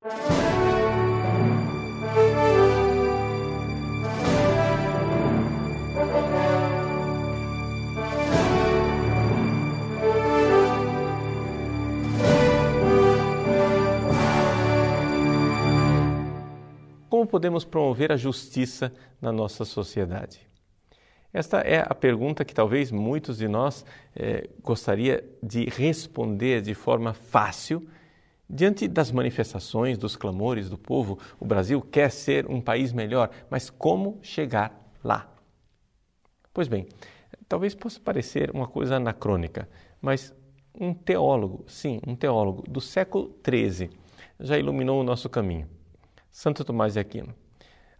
Como podemos promover a justiça na nossa sociedade? Esta é a pergunta que talvez muitos de nós eh, gostaria de responder de forma fácil diante das manifestações, dos clamores do povo. O Brasil quer ser um país melhor, mas como chegar lá? Pois bem, talvez possa parecer uma coisa anacrônica, mas um teólogo, sim, um teólogo do século XIII já iluminou o nosso caminho. Santo Tomás de Aquino.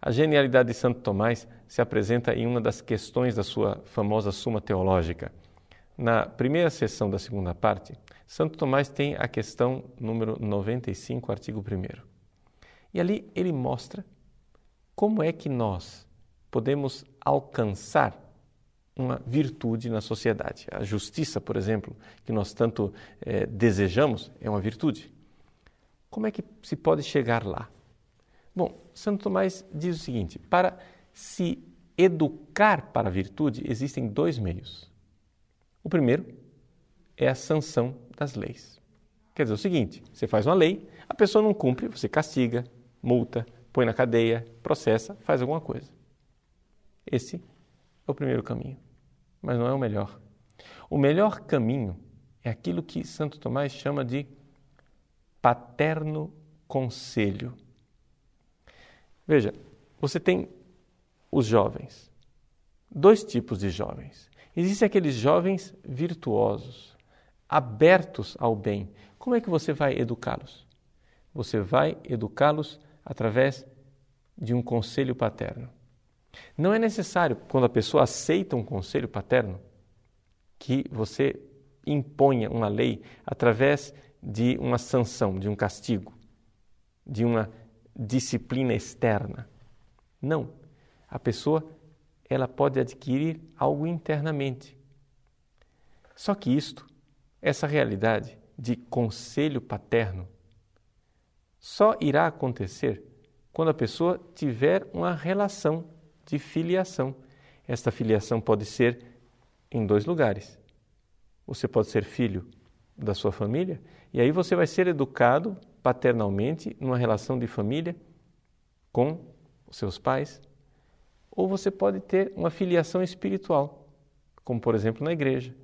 A genialidade de Santo Tomás se apresenta em uma das questões da sua famosa Suma Teológica. Na primeira sessão da segunda parte, Santo Tomás tem a questão número 95, artigo 1. E ali ele mostra como é que nós podemos alcançar uma virtude na sociedade. A justiça, por exemplo, que nós tanto eh, desejamos, é uma virtude. Como é que se pode chegar lá? Bom, Santo Tomás diz o seguinte: para se educar para a virtude, existem dois meios. O primeiro é a sanção das leis. Quer dizer o seguinte: você faz uma lei, a pessoa não cumpre, você castiga, multa, põe na cadeia, processa, faz alguma coisa. Esse é o primeiro caminho, mas não é o melhor. O melhor caminho é aquilo que Santo Tomás chama de paterno conselho. Veja, você tem os jovens, dois tipos de jovens. Existem aqueles jovens virtuosos, abertos ao bem. Como é que você vai educá-los? Você vai educá-los através de um conselho paterno. Não é necessário, quando a pessoa aceita um conselho paterno, que você imponha uma lei através de uma sanção, de um castigo, de uma disciplina externa. Não. A pessoa ela pode adquirir algo internamente. Só que isto, essa realidade de conselho paterno, só irá acontecer quando a pessoa tiver uma relação de filiação. Esta filiação pode ser em dois lugares. Você pode ser filho da sua família e aí você vai ser educado paternalmente numa relação de família com seus pais, ou você pode ter uma filiação espiritual, como por exemplo na igreja,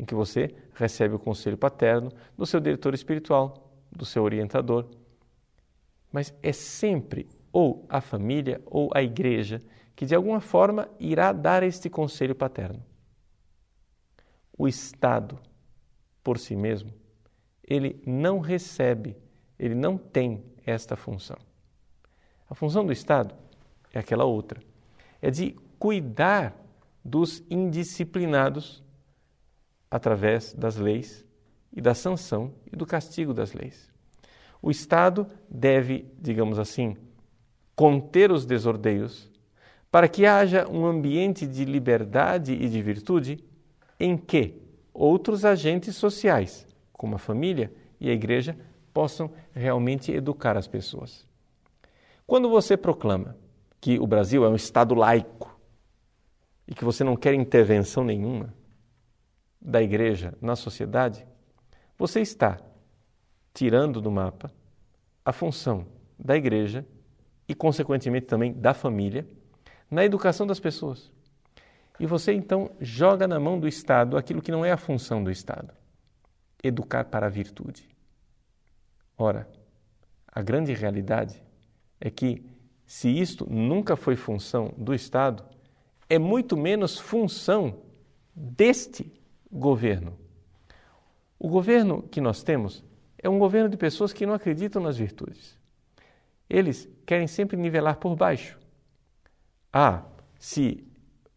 em que você recebe o conselho paterno do seu diretor espiritual, do seu orientador. Mas é sempre ou a família ou a igreja que de alguma forma irá dar este conselho paterno. O Estado, por si mesmo, ele não recebe ele não tem esta função. A função do Estado é aquela outra, é de cuidar dos indisciplinados através das leis e da sanção e do castigo das leis. O Estado deve, digamos assim, conter os desordeios para que haja um ambiente de liberdade e de virtude em que outros agentes sociais, como a família e a igreja, possam realmente educar as pessoas. Quando você proclama que o Brasil é um Estado laico e que você não quer intervenção nenhuma da igreja na sociedade, você está tirando do mapa a função da igreja e, consequentemente, também da família na educação das pessoas. E você então joga na mão do Estado aquilo que não é a função do Estado: educar para a virtude. Ora, a grande realidade é que, se isto nunca foi função do Estado, é muito menos função deste governo. O governo que nós temos é um governo de pessoas que não acreditam nas virtudes. Eles querem sempre nivelar por baixo. Ah, se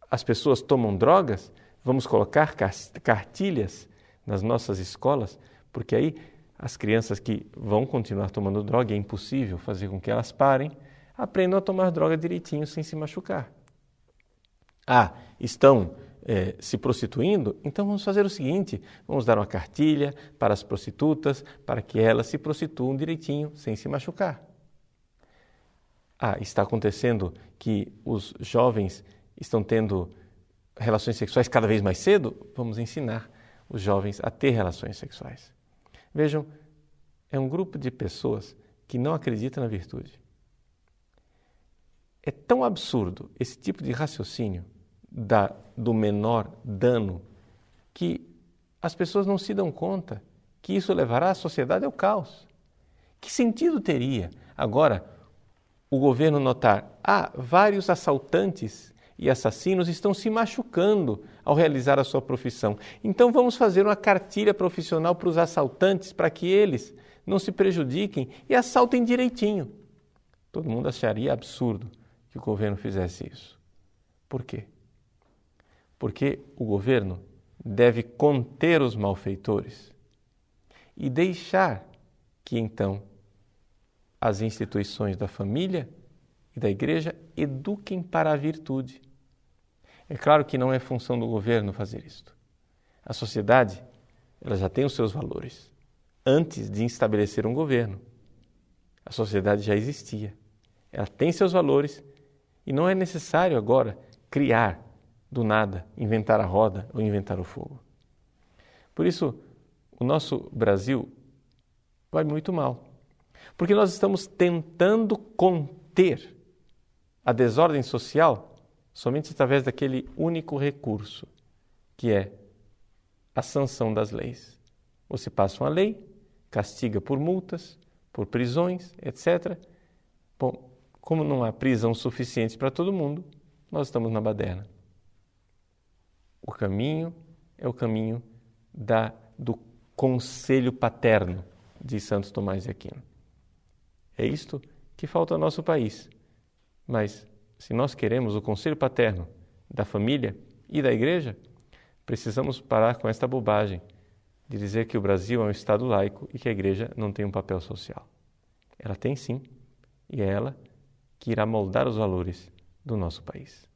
as pessoas tomam drogas, vamos colocar cartilhas nas nossas escolas, porque aí as crianças que vão continuar tomando droga, é impossível fazer com que elas parem, aprendam a tomar droga direitinho sem se machucar. Ah, estão é, se prostituindo, então vamos fazer o seguinte: vamos dar uma cartilha para as prostitutas para que elas se prostituam direitinho, sem se machucar. Ah, está acontecendo que os jovens estão tendo relações sexuais cada vez mais cedo? Vamos ensinar os jovens a ter relações sexuais. Vejam, é um grupo de pessoas que não acredita na virtude. É tão absurdo esse tipo de raciocínio da, do menor dano que as pessoas não se dão conta que isso levará a sociedade ao caos. Que sentido teria agora o governo notar ah, vários assaltantes e assassinos estão se machucando ao realizar a sua profissão. Então vamos fazer uma cartilha profissional para os assaltantes para que eles não se prejudiquem e assaltem direitinho. Todo mundo acharia absurdo que o governo fizesse isso. Por quê? Porque o governo deve conter os malfeitores e deixar que então as instituições da família e da igreja eduquem para a virtude. É claro que não é função do governo fazer isto. A sociedade, ela já tem os seus valores antes de estabelecer um governo. A sociedade já existia. Ela tem seus valores e não é necessário agora criar do nada, inventar a roda ou inventar o fogo. Por isso, o nosso Brasil vai muito mal. Porque nós estamos tentando conter a desordem social somente através daquele único recurso, que é a sanção das leis. Você passa uma lei, castiga por multas, por prisões, etc. Bom, como não há prisão suficiente para todo mundo, nós estamos na baderna. O caminho é o caminho da, do conselho paterno de Santo Tomás de Aquino. É isto que falta ao nosso país. Mas, se nós queremos o conselho paterno da família e da igreja, precisamos parar com esta bobagem de dizer que o Brasil é um Estado laico e que a Igreja não tem um papel social. Ela tem sim, e é ela que irá moldar os valores do nosso país.